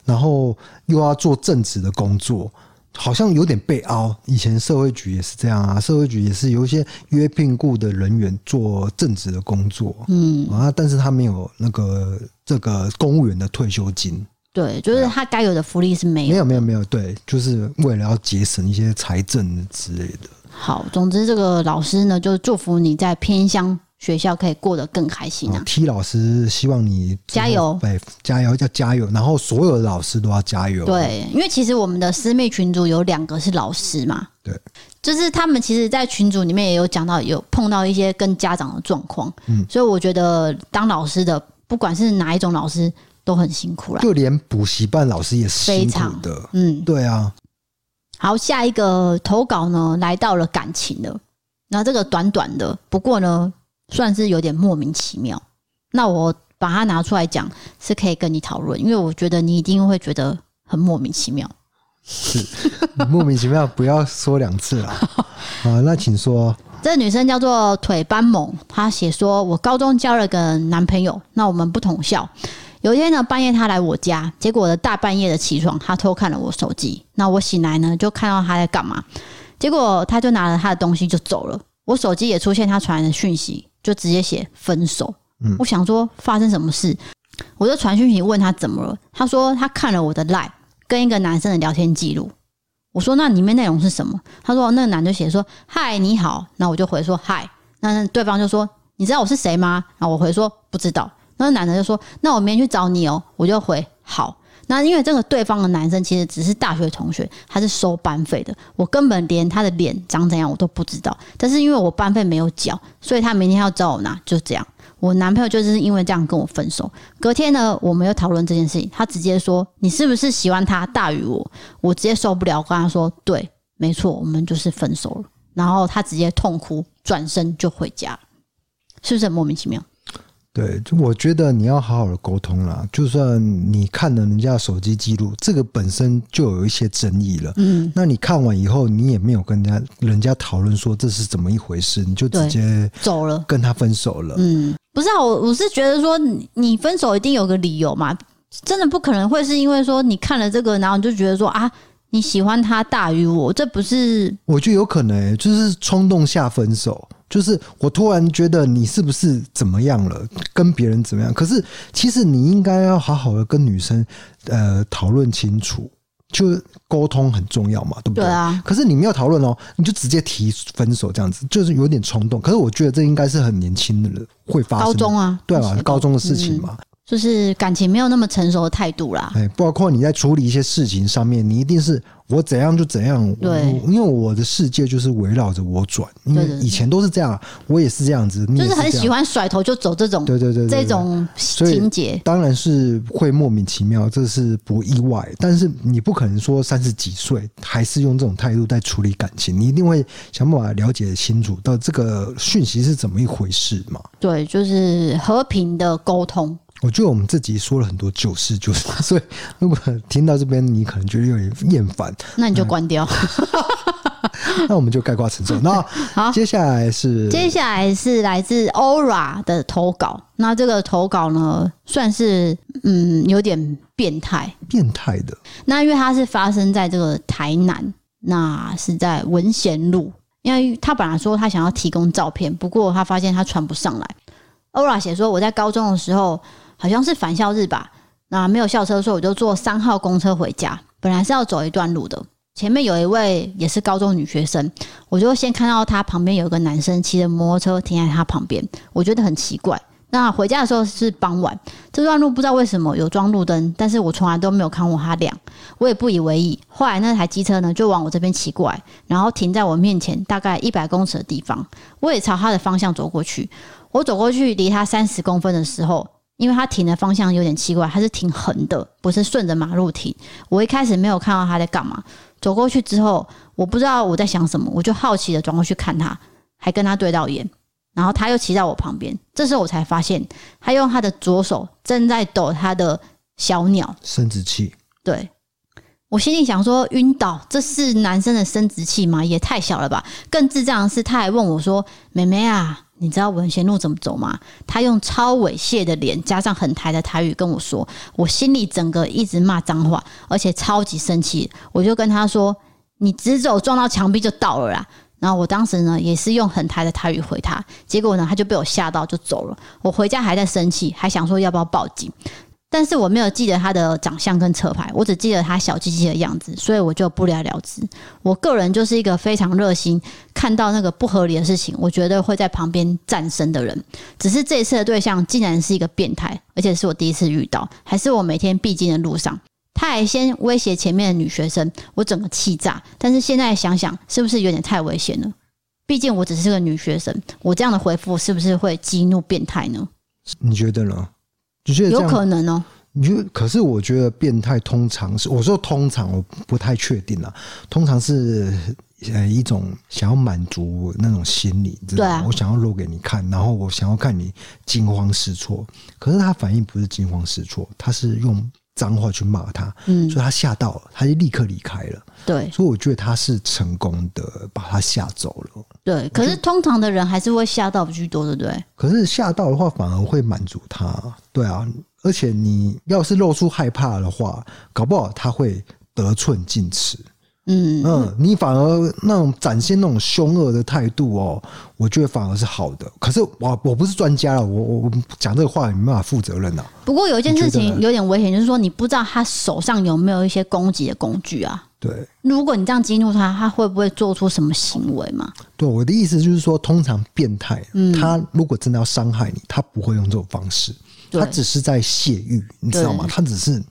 然后又要做正职的工作，好像有点被凹。以前社会局也是这样啊，社会局也是有一些约聘雇的人员做正职的工作，嗯。啊，但是他没有那个这个公务员的退休金。
对，就是他该有的福利是没有，
没有，没有，没有。对，就是为了要节省一些财政之类的。
好，总之这个老师呢，就祝福你在偏乡学校可以过得更开心啊。
T 老师希望你
加油，
对，加油，要加油。然后所有的老师都要加油。
对，因为其实我们的师妹群组有两个是老师嘛。
对，
就是他们其实，在群组里面也有讲到，有碰到一些跟家长的状况。嗯，所以我觉得当老师的，不管是哪一种老师。都很辛苦了，
就连补习班老师也是辛苦的。嗯，对啊。
好，下一个投稿呢，来到了感情的。那这个短短的，不过呢，算是有点莫名其妙。那我把它拿出来讲，是可以跟你讨论，因为我觉得你一定会觉得很莫名其妙。
是莫名其妙，不要说两次了。啊，那请说。
这个女生叫做腿斑猛，她写说：“我高中交了个男朋友，那我们不同校。”有一天呢，半夜他来我家，结果的大半夜的起床，他偷看了我手机。那我醒来呢，就看到他在干嘛？结果他就拿了他的东西就走了。我手机也出现他传来的讯息，就直接写分手。嗯，我想说发生什么事，我就传讯息问他怎么了。他说他看了我的 LINE 跟一个男生的聊天记录。我说那里面内容是什么？他说那个男的写说嗨你好，那我就回说嗨。那对方就说你知道我是谁吗？然后我回说不知道。那男的就说：“那我明天去找你哦。”我就回：“好。”那因为这个对方的男生其实只是大学同学，他是收班费的，我根本连他的脸长怎样我都不知道。但是因为我班费没有缴，所以他明天要找我拿，就这样。我男朋友就是因为这样跟我分手。隔天呢，我没有讨论这件事情，他直接说：“你是不是喜欢他大于我？”我直接受不了，跟他说：“对，没错，我们就是分手了。”然后他直接痛哭，转身就回家，是不是很莫名其妙？
对，就我觉得你要好好的沟通啦。就算你看了人家的手机记录，这个本身就有一些争议了。嗯，那你看完以后，你也没有跟人家人家讨论说这是怎么一回事，你就直接
走了，
跟他分手了。
嗯，不是啊，我我是觉得说你分手一定有个理由嘛，真的不可能会是因为说你看了这个，然后你就觉得说啊你喜欢他大于我，这不是？
我觉得有可能、欸，就是冲动下分手。就是我突然觉得你是不是怎么样了，跟别人怎么样？可是其实你应该要好好的跟女生呃讨论清楚，就沟通很重要嘛，对不对？
对啊。
可是你没有讨论哦，你就直接提分手这样子，就是有点冲动。可是我觉得这应该是很年轻的人会发生，
高中啊，
对吧？高中的事情嘛。嗯
就是感情没有那么成熟的态度啦。
哎，包括你在处理一些事情上面，你一定是我怎样就怎样。
对，
因为我的世界就是围绕着我转。因为以前都是这样，我也是这样子。
就是很喜欢甩头就走这种。
对对对，
这种情节
当然是会莫名其妙，这是不意外。但是你不可能说三十几岁还是用这种态度在处理感情，你一定会想办法了解清楚到这个讯息是怎么一回事嘛。
对，就是和平的沟通。
我觉得我们这集说了很多旧事旧事，所以如果听到这边你可能觉得有点厌烦，
那你就关掉。
那我们就概括承受。那好，接下来是
接下来是来自 Aura 的投稿。那这个投稿呢，算是嗯有点变态，
变态的。
那因为它是发生在这个台南，那是在文贤路。因为他本来说他想要提供照片，不过他发现他传不上来。Aura 写说我在高中的时候。好像是返校日吧，那没有校车，所以我就坐三号公车回家。本来是要走一段路的，前面有一位也是高中女学生，我就先看到她旁边有个男生骑着摩托车停在她旁边，我觉得很奇怪。那回家的时候是傍晚，这段路不知道为什么有装路灯，但是我从来都没有看过它亮，我也不以为意。后来那台机车呢就往我这边骑过来，然后停在我面前大概一百公尺的地方，我也朝他的方向走过去。我走过去离他三十公分的时候。因为他停的方向有点奇怪，他是停横的，不是顺着马路停。我一开始没有看到他在干嘛，走过去之后，我不知道我在想什么，我就好奇的转过去看他，还跟他对到眼，然后他又骑在我旁边。这时候我才发现，他用他的左手正在抖他的小鸟
生殖器。
对，我心里想说，晕倒，这是男生的生殖器吗？也太小了吧！更智障的是，他还问我说：“妹妹啊。”你知道文贤路怎么走吗？他用超猥亵的脸加上很台的台语跟我说，我心里整个一直骂脏话，而且超级生气。我就跟他说：“你直走撞到墙壁就到了啦。”然后我当时呢也是用很台的台语回他，结果呢他就被我吓到就走了。我回家还在生气，还想说要不要报警。但是我没有记得他的长相跟车牌，我只记得他小鸡鸡的样子，所以我就不了了之。我个人就是一个非常热心，看到那个不合理的事情，我觉得会在旁边站身的人。只是这一次的对象竟然是一个变态，而且是我第一次遇到，还是我每天必经的路上。他还先威胁前面的女学生，我整个气炸。但是现在想想，是不是有点太危险了？毕竟我只是个女学生，我这样的回复是不是会激怒变态呢？
你觉得呢？
有可能哦。
你就？可是我觉得变态通常是，我说通常我不太确定啊。通常是呃一种想要满足那种心理，知道吗？我想要露给你看，然后我想要看你惊慌失措。可是他反应不是惊慌失措，他是用脏话去骂他，嗯，所以他吓到了，他就立刻离开了。
对，
所以我觉得他是成功的把他吓走了。
对，可是通常的人还是会吓到居多，对不对？
可是吓到的话，反而会满足他。对啊。而且你要是露出害怕的话，搞不好他会得寸进尺。嗯嗯，你反而那种展现那种凶恶的态度哦，我觉得反而是好的。可是我我不是专家了，我我我讲这个话也没办法负责任呐。
不过有一件事情有点危险，就是说你不知道他手上有没有一些攻击的工具啊。
对，
如果你这样激怒他，他会不会做出什么行为嘛？
对，我的意思就是说，通常变态，他如果真的要伤害你，他不会用这种方式。他只是在泄欲，你知道吗？他只是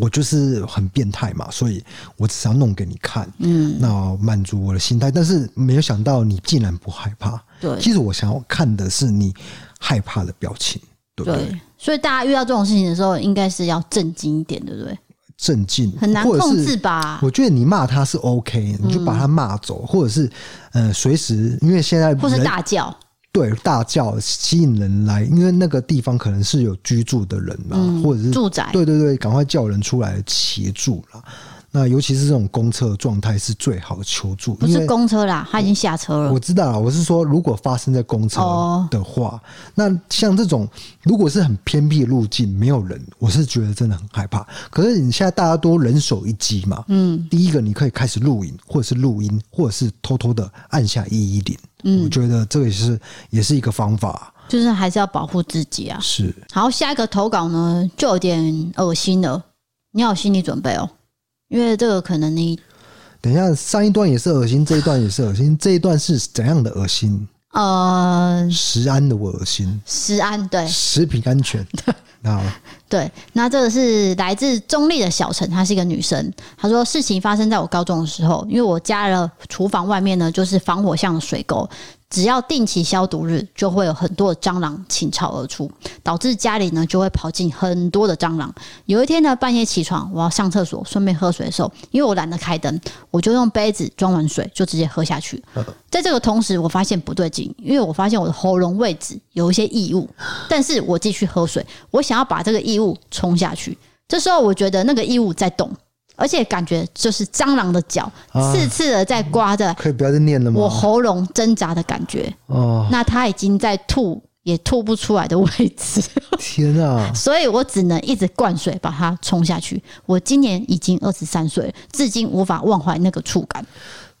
我就是很变态嘛，所以我只是要弄给你看，嗯，那满足我的心态。但是没有想到你竟然不害怕，对。其实我想要看的是你害怕的表情，对不对？对，所
以大家遇到这种事情的时候，应该是要震惊一点，对不对？
镇静
很难控制吧？
我觉得你骂他是 OK，你就把他骂走，或者是呃，随时因为现在
或是大叫。
对，大叫吸引人来，因为那个地方可能是有居住的人嘛，嗯、或者是
住宅。
对对对，赶快叫人出来协助啦。那尤其是这种公车的状态是最好的求助。
不是公车啦，他已经下车了。
我知道了，我是说，如果发生在公车的话，哦、那像这种如果是很偏僻的路径，没有人，我是觉得真的很害怕。可是你现在大家都人手一机嘛，嗯，第一个你可以开始录影，或者是录音，或者是偷偷的按下一一零。嗯，我觉得这个也是也是一个方法，
就是还是要保护自己啊。
是。
好，下一个投稿呢，就有点恶心了，你要有心理准备哦。因为这个可能你
等一下上一段也是恶心，这一段也是恶心，这一段是怎样的恶心？
呃，
食安的恶心，
食安对，
食品安全 对，好。
对，那这个是来自中立的小陈，她是一个女生。她说，事情发生在我高中的时候，因为我家的厨房外面呢，就是防火巷的水沟。只要定期消毒日，就会有很多的蟑螂倾巢而出，导致家里呢就会跑进很多的蟑螂。有一天呢，半夜起床，我要上厕所，顺便喝水的时候，因为我懒得开灯，我就用杯子装完水就直接喝下去。在这个同时，我发现不对劲，因为我发现我的喉咙位置有一些异物，但是我继续喝水，我想要把这个异物冲下去。这时候，我觉得那个异物在动。而且感觉就是蟑螂的脚刺刺的在刮着，
可以不要再念了吗？
我喉咙挣扎的感觉哦，那他已经在吐，也吐不出来的位置。
天啊！
所以我只能一直灌水把它冲下去。我今年已经二十三岁，至今无法忘怀那个触感。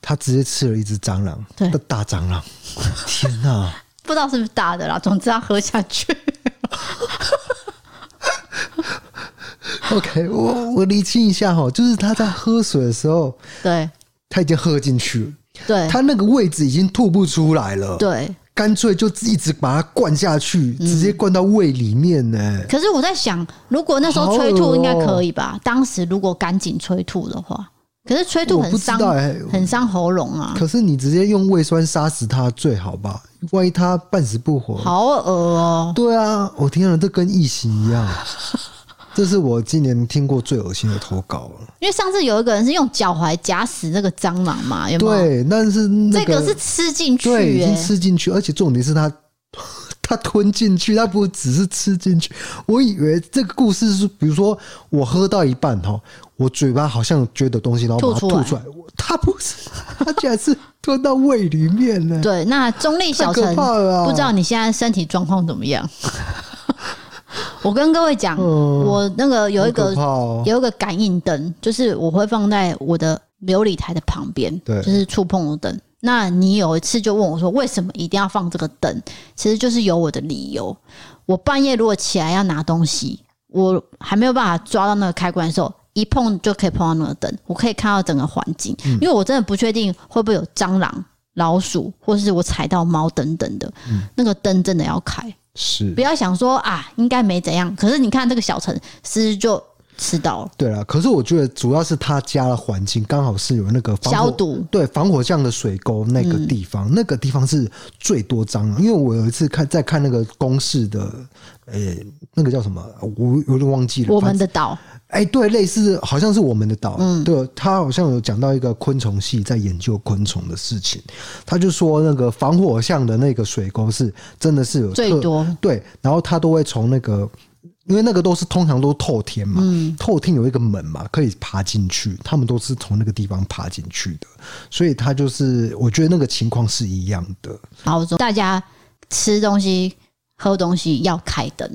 他直接吃了一只蟑螂，
对，
大蟑螂！天啊！
不知道是不是大的啦，总之要喝下去。
OK，我我厘清一下哈，就是他在喝水的时候，
对，
他已经喝进去了，
对，
他那个位置已经吐不出来了，
对，
干脆就一直把它灌下去，直接灌到胃里面呢。
可是我在想，如果那时候催吐应该可以吧？当时如果赶紧催吐的话，可是催吐很伤，很伤喉咙啊。
可是你直接用胃酸杀死它最好吧？万一他半死不活，
好恶哦！
对啊，我天啊，这跟异形一样。这是我今年听过最恶心的投稿了。因为
上次有一个人是用脚踝夹死那个蟑螂嘛，有没有？
对，但是、那个、
这个是吃进去、欸，
对，已经吃进去，而且重点是他 他吞进去，他不只是吃进去。我以为这个故事是，比如说我喝到一半哈，我嘴巴好像觉得东西，然后把它吐出来。吐出来他不是，他竟然是吞到胃里面呢。
对，那中立小陈、啊，不知道你现在身体状况怎么样？我跟各位讲，我那个有一个有一个感应灯，就是我会放在我的琉璃台的旁边，对，就是触碰的灯。那你有一次就问我说，为什么一定要放这个灯？其实就是有我的理由。我半夜如果起来要拿东西，我还没有办法抓到那个开关的时候，一碰就可以碰到那个灯，我可以看到整个环境。因为我真的不确定会不会有蟑螂、老鼠，或是我踩到猫等等的，那个灯真的要开。
是，
不要想说啊，应该没怎样。可是你看这个小陈，是就吃到了。
对啊，可是我觉得主要是他家的环境刚好是有那个防火
消毒，
对防火巷的水沟那个地方，嗯，那个地方是最多蟑螂。因为我有一次看在看那个公式的，诶、欸，那个叫什么，我有点忘记了。
我们的岛。
哎，对，类似好像是我们的岛，嗯，对，他好像有讲到一个昆虫系在研究昆虫的事情，他就说那个防火巷的那个水沟是真的是有
最多，
对，然后他都会从那个，因为那个都是通常都透天嘛，嗯，透天有一个门嘛，可以爬进去，他们都是从那个地方爬进去的，所以他就是我觉得那个情况是一样的。
好，大家吃东西。喝东西要开灯，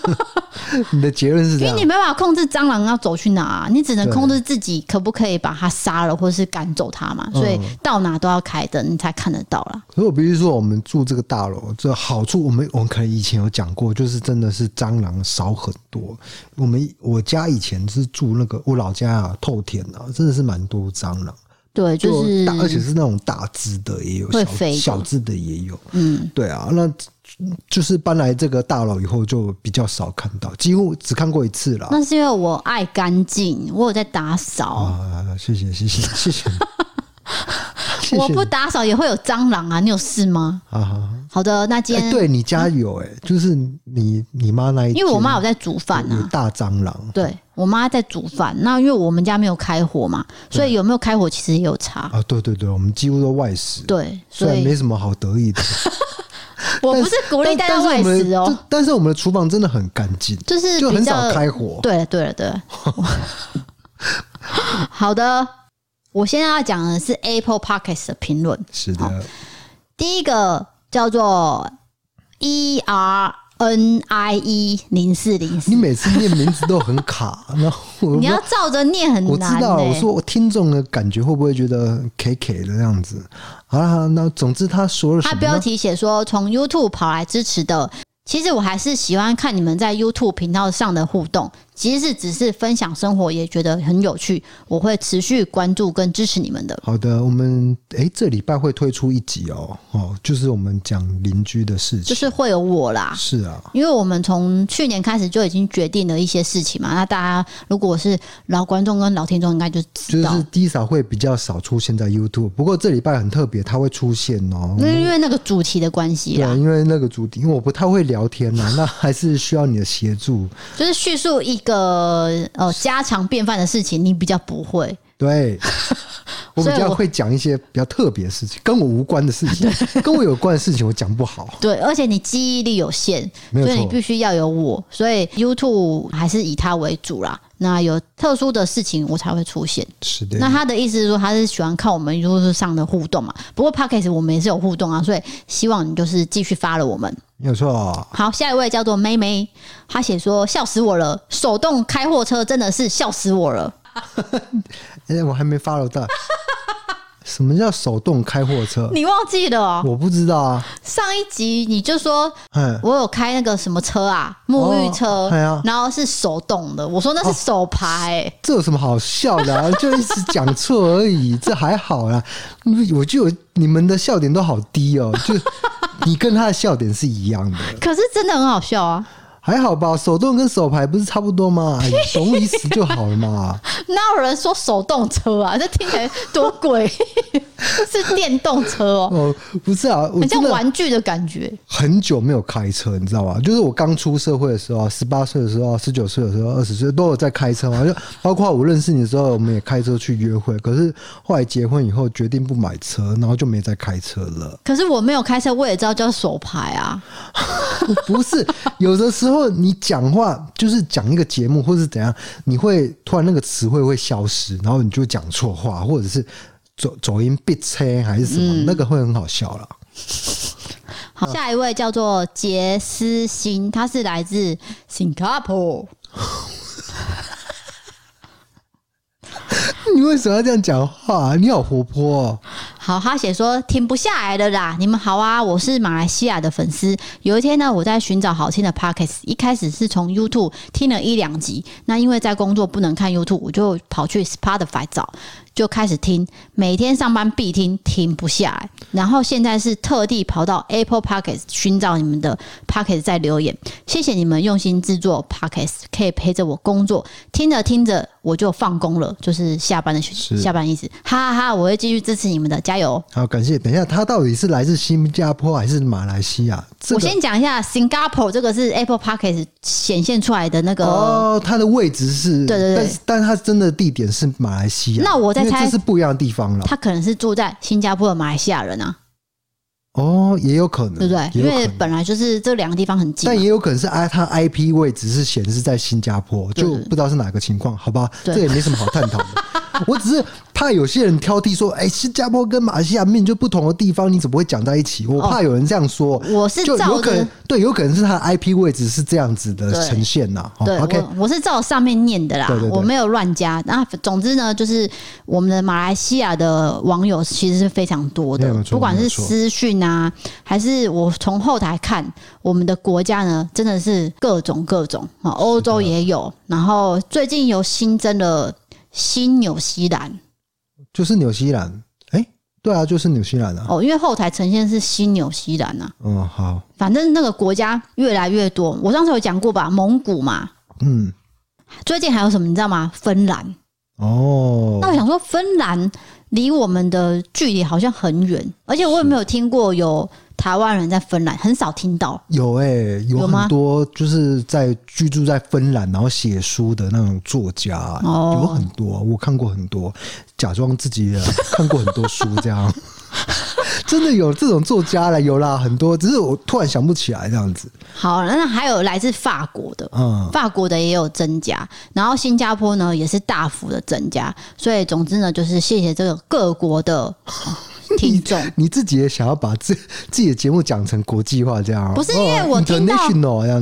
你的结论是这样？
因为你没办法控制蟑螂要走去哪，啊，你只能控制自己可不可以把它杀了，或是赶走它嘛。所以到哪都要开灯，你才看得到啦。
可是我比如说，我们住这个大楼，这好处我们我们可能以前有讲过，就是真的是蟑螂少很多。我们我家以前是住那个我老家啊，透天啊，真的是蛮多蟑螂。
对，就是
大，而且是那种大只的也有，小小只的也有。嗯，对啊，那。就是搬来这个大楼以后，就比较少看到，几乎只看过一次了。
那是因为我爱干净，我有在打扫。
啊，谢谢谢谢 谢谢。
我不打扫也会有蟑螂啊，你有事吗？啊，好的，那今天、
欸、对你家有哎、欸，就是你你妈那一，
因为我妈有在煮饭啊，
大蟑螂。
对我妈在煮饭，那因为我们家没有开火嘛，所以有没有开火其实也有差
啊。对对对，我们几乎都外食，
对，
所以没什么好得意的。
我不是鼓励大家外食哦，
但是我们的厨房真的很干净，
就是
就很少开火。
对了，对了，对了。好的，我现在要讲的是 Apple p o c k e t 的评论。
是的，
第一个叫做 E R。N I E 零四零四，
你每次念名字都很卡，然后
你要照着念很难。
我知道，我说我听众的感觉会不会觉得 K K 的这样子？好了，那总之他说了什么？
他标题写说从 YouTube 跑来支持的，其实我还是喜欢看你们在 YouTube 频道上的互动。即使只是分享生活，也觉得很有趣，我会持续关注跟支持你们的。
好的，我们哎、欸，这礼拜会推出一集哦，哦，就是我们讲邻居的事情，
就是会有我啦。
是啊，
因为我们从去年开始就已经决定了一些事情嘛。那大家如果是老观众跟老听众，应该就知道，
就是 Disa 会比较少出现在 YouTube。不过这礼拜很特别，它会出现哦，
因为因为那个主题的关系啦。
对，因为那个主题，因为我不太会聊天呐，那还是需要你的协助。
就是叙述一个呃家常便饭的事情，你比较不会。
对，我比较会讲一些比较特别的事情，跟我无关的事情，跟我有关的事情我讲不好。
对，而且你记忆力有限，所以你必须要有我。所以 YouTube 还是以他为主啦。那有特殊的事情我才会出现。
是的。
那他的意思是说，他是喜欢看我们 YouTube 上的互动嘛？不过 Podcast 我们也是有互动啊，所以希望你就是继续 follow 我们。
没有错。
好，下一位叫做妹妹，她写说笑死我了，手动开货车真的是笑死我了。
哎、欸，我还没 follow 到。什么叫手动开货车？
你忘记了哦？
我不知道啊。
上一集你就说，我有开那个什么车啊，沐浴车，
哦，
然后是手动的。我说那是手排，欸哦，
这有什么好笑的啊？就一直讲错而已，这还好啦。我就你们的笑点都好低哦，就你跟他的笑点是一样的。
可是真的很好笑啊。
还好吧，手动跟手排不是差不多吗？哎，懂意思就好了嘛。
哪有人说手动车啊？这听起来多贵，是电动车哦。哦，
不是啊，
很像玩具的感觉。
很久没有开车，你知道吧？就是我刚出社会的时候，十八岁的时候，十九岁的时候，二十岁都有在开车嘛。就包括我认识你的时候，我们也开车去约会。可是后来结婚以后，决定不买车，然后就没再开车了。
可是我没有开车，我也知道叫手排啊。
不是，有的时候。你讲话就是讲一个节目，或是怎样，你会突然那个词汇会消失，然后你就讲错话，或者是走走音闭车还是什么，嗯、那个会很好笑了。
好，下一位叫做杰斯星，他是来自新加坡。
你为什么要这样讲话？你好活泼哦。
好，他写说停不下来了啦。你们好啊，我是马来西亚的粉丝。有一天呢，我在寻找好听的 Pockets，一开始是从 YouTube 听了一两集。那因为在工作不能看 YouTube，我就跑去 Spotify 找。就开始听，每天上班必听，停不下来。然后现在是特地跑到 Apple pocket 寻找你们的 pocket 在留言，谢谢你们用心制作 pocket 可以陪着我工作。听着听着我就放工了，就是下班的下班意思。哈哈哈，我会继续支持你们的，加油！
好，感谢。等一下，他到底是来自新加坡还是马来西亚？这个、
我先讲一下，Singapore 这个是 Apple Podcast 显现出来的那个
哦，它的位置是，
对对对，
但但它真的地点是马来西亚。
那我在。
因为这是不一样的地方了。
他可能是住在新加坡的马来西亚人啊。
哦，也有可能，
对不对？因为本来就是这两个地方很近。
但也有可能是 I 他 IP 位置是显示在新加坡，就不知道是哪个情况，好吧？这也没什么好探讨的。我只是怕有些人挑剔说，哎，新加坡跟马来西亚明明就不同的地方，你怎么会讲在一起？我怕有人这样说。
哦、我是照
就有可能对，有可能是他 IP 位置是这样子的呈现呐。
对
，OK，
我，我是照上面念的啦，我没有乱加。那总之呢，就是我们的马来西亚的网友其实是非常多的，不管是私讯啊，还是我从后台看，我们的国家呢，真的是各种各种啊，欧洲也有，然后最近有新增了。新纽西兰，
就是纽西兰，哎、欸，对啊，就是纽西兰啊。
哦，因为后台呈现是新纽西兰啊。
嗯，好，
反正那个国家越来越多。我上次有讲过吧，蒙古嘛。嗯，最近还有什么你知道吗？芬兰。哦，那我想说，芬兰离我们的距离好像很远，而且我也没有听过有。台湾人在芬兰很少听到，
有哎、欸，有很多就是在居住在芬兰，然后写书的那种作家，哦、有很多，我看过很多，假装自己看过很多书这样，真的有这种作家了，有啦，很多，只是我突然想不起来这样子。
好，那还有来自法国的，嗯，法国的也有增加，然后新加坡呢也是大幅的增加，所以总之呢，就是谢谢这个各国的。听众，
你自己也想要把自自己的节目讲成国际化这样？
不是因为我听到，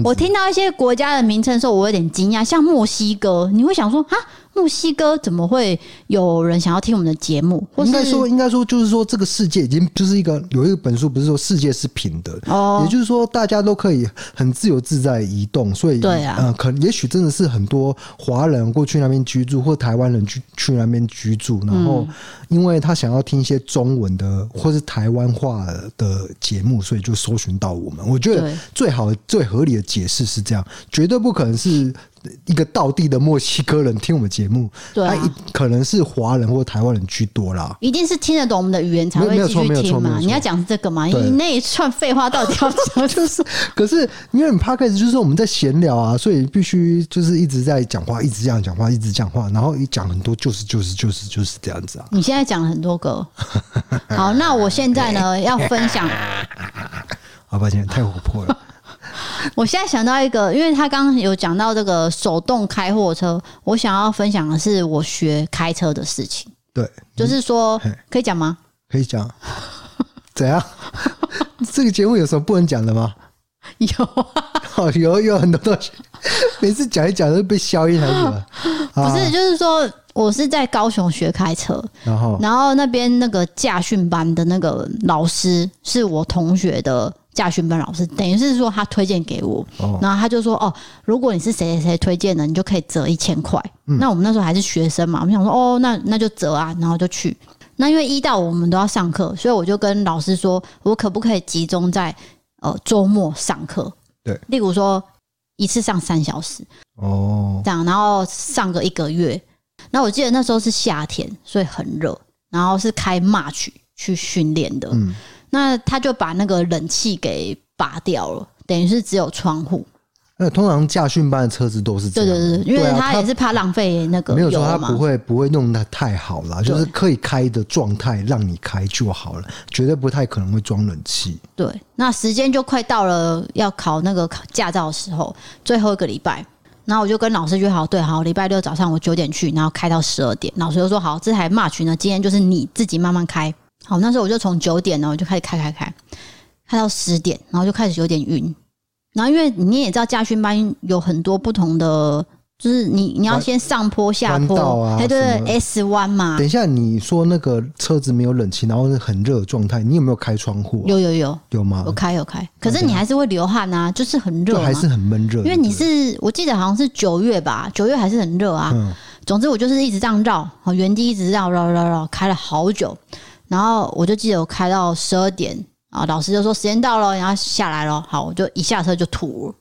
我听到一些国家的名称的时候，我有点惊讶。像墨西哥，你会想说啊，墨西哥怎么会有人想要听我们的节目？或
应该说，应该说，就是说，这个世界已经就是一个有一本书，不是说世界是平的，哦，也就是说，大家都可以很自由自在移动。所以，对啊，可能也许真的是很多华人过去那边居住，或台湾人去去那边居住，然后因为他想要听一些中文的或是台湾话的节目，所以就搜寻到我们。我觉得最好最合理的解释是这样，绝对不可能是。一个道地的墨西哥人听我们节目，对、啊，他可能是华人或台湾人居多啦。
一定是听得懂我们的语言才会继续听嘛？你要讲这个嘛？你那一串废话到底要讲？
就是，可是因为你 Podcast 就是我们在闲聊啊，所以必须就是一直在讲话，一直这样讲话，一直讲话，然后一讲很多就是就是就是就是这样子啊。
你现在讲了很多个，好，那我现在呢要分享。
好抱歉，太活泼了。
我现在想到一个，因为他刚刚有讲到这个手动开货车，我想要分享的是我学开车的事情。
对，
就是说，可以讲吗？
可以讲。怎样？这个节目有什么不能讲的吗？
有啊，
哦，有有很多东西，每次讲一讲都被消音还是什么？
不是，就是说我是在高雄学开车，然后然后那边那个驾训班的那个老师是我同学的。驾训班老师等于是说他推荐给我，然后他就说哦，如果你是谁谁谁推荐的，你就可以折一千块。那我们那时候还是学生嘛，我们想说哦，那那就折啊，然后就去。那因为一到我们都要上课，所以我就跟老师说，我可不可以集中在呃周末上课？
对，
例如说一次上三小时哦，这样，然后上个一个月。那我记得那时候是夏天，所以很热，然后是开 March 去训练的。嗯。那他就把那个冷气给拔掉了，等于是只有窗户。
那通常驾训班的车子都是这样，
对对对，因为他也是怕浪费那个。
没有说他不会不会弄得太好啦，就是可以开的状态让你开就好了，绝对不太可能会装冷气。
对，那时间就快到了要考那个考驾照的时候，最后一个礼拜，然后我就跟老师约好，对，好，礼拜六早上我九点去，然后开到十二点。老师就说好，这台 March 呢，今天就是你自己慢慢开。好，那时候我就从九点呢，我就开始开开开，开到十点，然后就开始有点晕。然后因为你也知道驾训班有很多不同的，就是你你要先上坡下坡啊，对对对，S 弯嘛。
等一下，你说那个车子没有冷气，然后是很热的状态，你有没有开窗户啊？
有有有
有吗？
有开有开，可是你还是会流汗啊，就是很热，
还是很闷热。
因为你是我记得好像是九月吧，九月还是很热啊。嗯。总之我就是一直这样绕，好，原地一直绕绕绕绕，开了好久。然后我就记得我开到十二点啊，老师就说时间到了，然后下来了。好，我就一下车就吐了，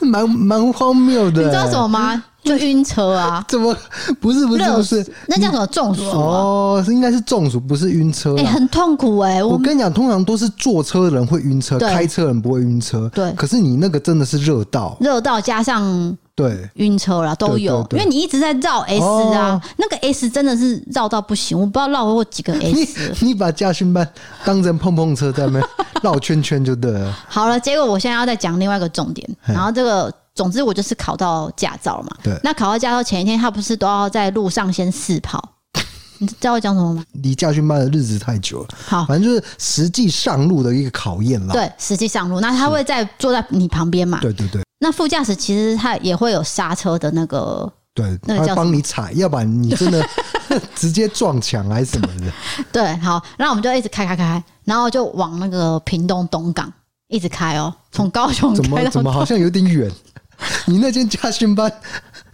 蛮蛮荒谬的。
你知道什么吗？就晕车啊！
怎么不是不是不是？
那叫什么中暑？
哦，是应该是中暑，不是晕车。
哎，很痛苦哎！
我跟你讲，通常都是坐车的人会晕车，开车人不会晕车。对，可是你那个真的是热到，
热到加上。
对，
晕车啦都有，因为你一直在绕 S 啊，哦、那个 S 真的是绕到不行，我不知道绕过几个 S
你。你把驾训班当成碰碰车在那边 绕圈圈就对了。
好了，结果我现在要再讲另外一个重点，然后这个总之我就是考到驾照嘛。对，那考到驾照前一天，他不是都要在路上先试跑？你知道我讲什么吗？
离驾训班的日子太久了，好，反正就是实际上路的一个考验啦。
对，实际上路，那他会在坐在你旁边嘛？
对对对。
那副驾驶其实他也会有刹车的那个，
对，那个叫帮你踩，要不然你真的 直接撞墙还是什么的。
对，好，然后我们就一直开开开，然后就往那个屏东东港一直开哦，从高雄开到
怎么怎么好像有点远？你那间驾训班？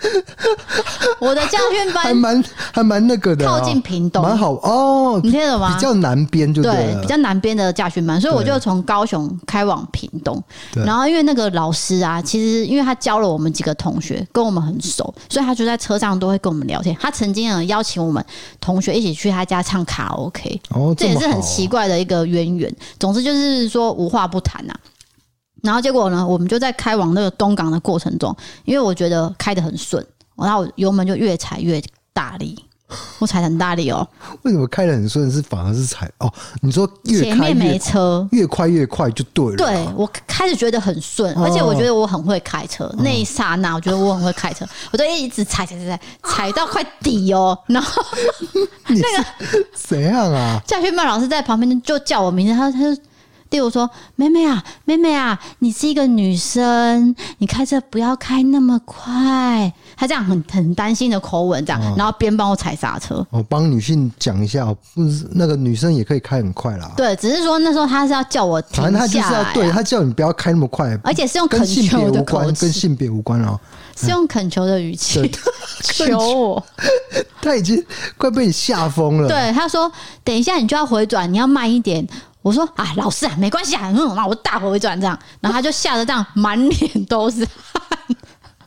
我的驾训班
还蛮还蛮那个的，
靠近屏东，
蛮好哦。
你听得懂吗？
比较南边就对，
对，比较南边的驾训班，所以我就从高雄开往屏东。然后因为那个老师啊，其实因为他教了我们几个同学，跟我们很熟，所以他就在车上都会跟我们聊天。他曾经呢邀请我们同学一起去他家唱卡拉 OK，哦，这也是很奇怪的一个渊源。总之就是说无话不谈呐、啊。然后结果呢，我们就在开往那个东港的过程中，因为我觉得开得很顺，然后油门就越踩越大力，我踩很大力哦。
为什么开得很顺是反而是踩哦？你说越开越
前面没车，
越快越快就对了。
对，我开始觉得很顺，而且我觉得我很会开车。哦、那一刹那，我觉得我很会开车，我就一直踩踩踩踩，踩到快底哦。然后 那个
怎样啊？
驾训曼老师在旁边就叫我名字，他他说。例如说，妹妹啊，妹妹啊，你是一个女生，你开车不要开那么快。他这样很很担心的口吻，这样，然后边帮我踩刹车。
我帮女性讲一下，不是那个女生也可以开很快啦。
对，只是说那时候他是要叫我停下来，
反正他就是要对他叫你不要开那么快，
而且是用恳求的口气，
跟性别无关哦，
是用恳求的语气求我。
他已经快被你吓疯了。
对，他说：“等一下你就要回转，你要慢一点。”我说：“啊，老师啊，没关系啊，嗯，那我大回转这样。”然后他就吓得这样满脸都是汗。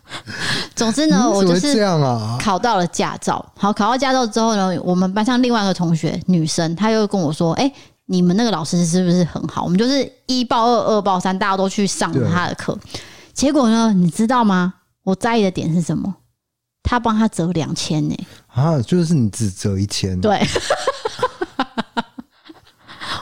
总之呢，我就是这样啊，考到了驾照。好，考到驾照之后呢，我们班上另外一个同学，女生，她又跟我说：“哎，你们那个老师是不是很好？我们就是一报二，二报三，大家都去上他的课。结果呢，你知道吗？我在意的点是什么？他帮他折两千呢。
啊，就是你只折一千。
对，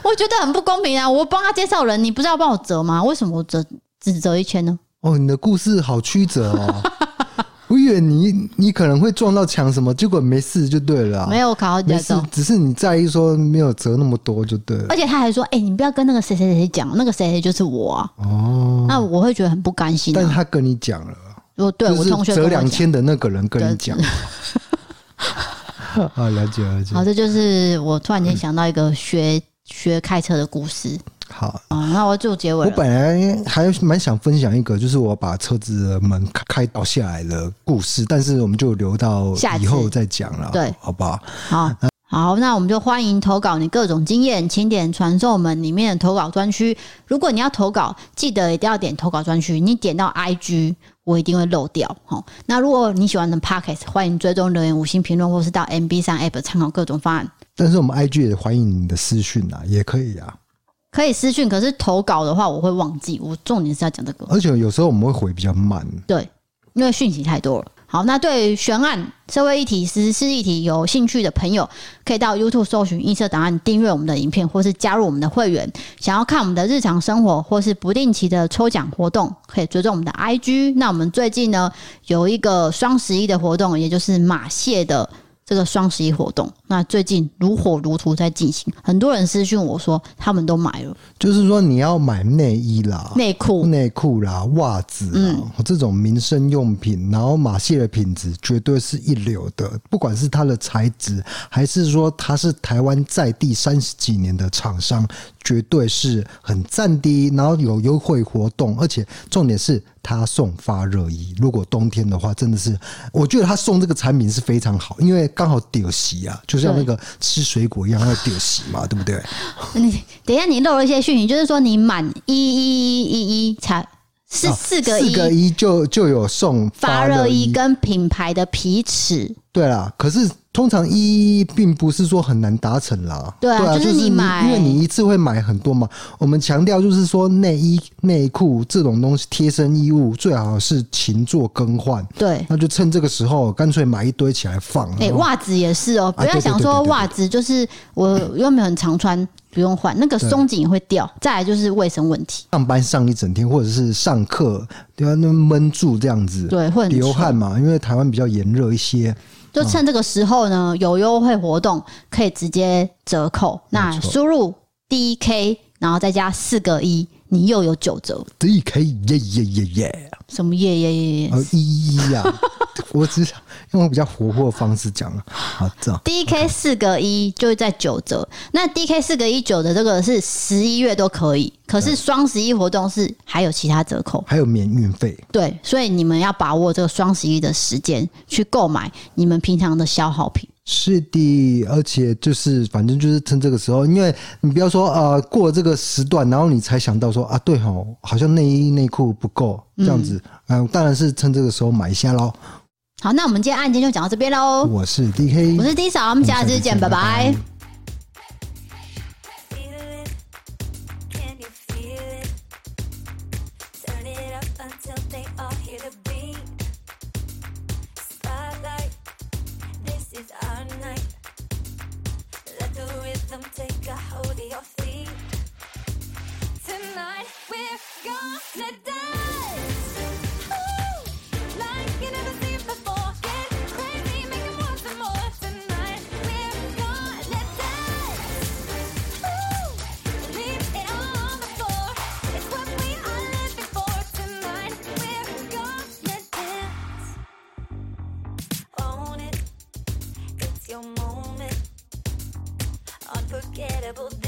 我觉得很不公平啊！我帮他介绍人，你不是要帮我折吗？为什么我折只折一千呢？”
哦，你的故事好曲折哦！我以为你你可能会撞到墙什么，结果没事就对了。
没有考到驾照，
只是你在意说没有折那么多就对了。
而且他还说：“哎、欸，你不要跟那个谁谁谁讲，那个谁谁就是我啊。”哦，那我会觉得很不甘心、啊。
但是他跟你讲了，
我对我同学
折两千的那个人跟你讲。啊，了解了解。
好，这就是我突然间想到一个学、嗯、学开车的故事。
好
啊，那我就结尾。
我本来还蛮想分享一个，就是我把车子的门开倒下来的故事，但是我们就留到以后再讲了，对，好不好？
好，好，那我们就欢迎投稿你各种经验，请点传送门里面的投稿专区。如果你要投稿，记得一定要点投稿专区，你点到 IG，我一定会漏掉。好，那如果你喜欢的 Podcast，欢迎追踪留言、五星评论，或是到 MB3 App 参考各种方案。
但是我们 IG 也欢迎你的私讯啊，也可以啊。
可以私讯，可是投稿的话我会忘记。我重点是要讲这个，
而且有时候我们会回比较慢。
对，因为讯息太多了。好，那对于悬案、社会议题、时事议题有兴趣的朋友，可以到 YouTube 搜寻“映射档案”，订阅我们的影片，或是加入我们的会员。想要看我们的日常生活，或是不定期的抽奖活动，可以追踪我们的 IG。那我们最近呢有一个双十一的活动，也就是马蟹的。这个双十一活动，那最近如火如荼在进行，很多人私讯我说他们都买了。
就是说你要买内衣啦、
内裤、
内裤啦、袜子啦，嗯、这种民生用品，然后马戏的品质绝对是一流的，不管是它的材质，还是说它是台湾在地三十几年的厂商。绝对是很赞的，然后有优惠活动，而且重点是他送发热衣。如果冬天的话，真的是我觉得他送这个产品是非常好，因为刚好丢席啊，就像那个吃水果一样要丢席嘛，对不对？
你等一下，你漏了一些讯息，就是说你满一一一一一才是四个一，
四个一就就有送
发热衣跟品牌的皮尺。
对啦，可是。通常一并不是说很难达成啦，
对啊，就是你买，
因为你一次会买很多嘛。我们强调就是说，内衣、内裤这种东西，贴身衣物最好是勤做更换。
对，
那就趁这个时候，干脆买一堆起来放。
哎、欸，袜子也是哦、喔，不要想说袜子就是我又没有很常穿，不用换，那个松紧也会掉。再来就是卫生问题，
上班上一整天，或者是上课对啊，那闷住这样子，
对，会
流汗嘛，因为台湾比较炎热一些。
就趁这个时候呢，有优惠活动可以直接折扣。那输入 DK，然后再加四个一，你又有九折。
DK 耶耶耶耶！
什么耶耶耶耶？
哦，一一呀！我只想用比较活泼的方式讲了。好，这样
DK 四个一就会在九折。那 DK 四个一九的这个是十一月都可以，可是双十一活动是还有其他折扣，
还有免运费。
对，所以你们要把握这个双十一的时间去购买你们平常的消耗品。
是的，而且就是反正就是趁这个时候，因为你不要说呃过了这个时段，然后你才想到说啊对哦，好像内衣内裤不够这样子，嗯、呃，当然是趁这个时候买一下喽。
好，那我们今天案件就讲到这边喽。
我是 DK，
我是 D 嫂，我们下次见，拜拜。拜拜。take a hold of your feet. Tonight we're gonna dance.
得不得。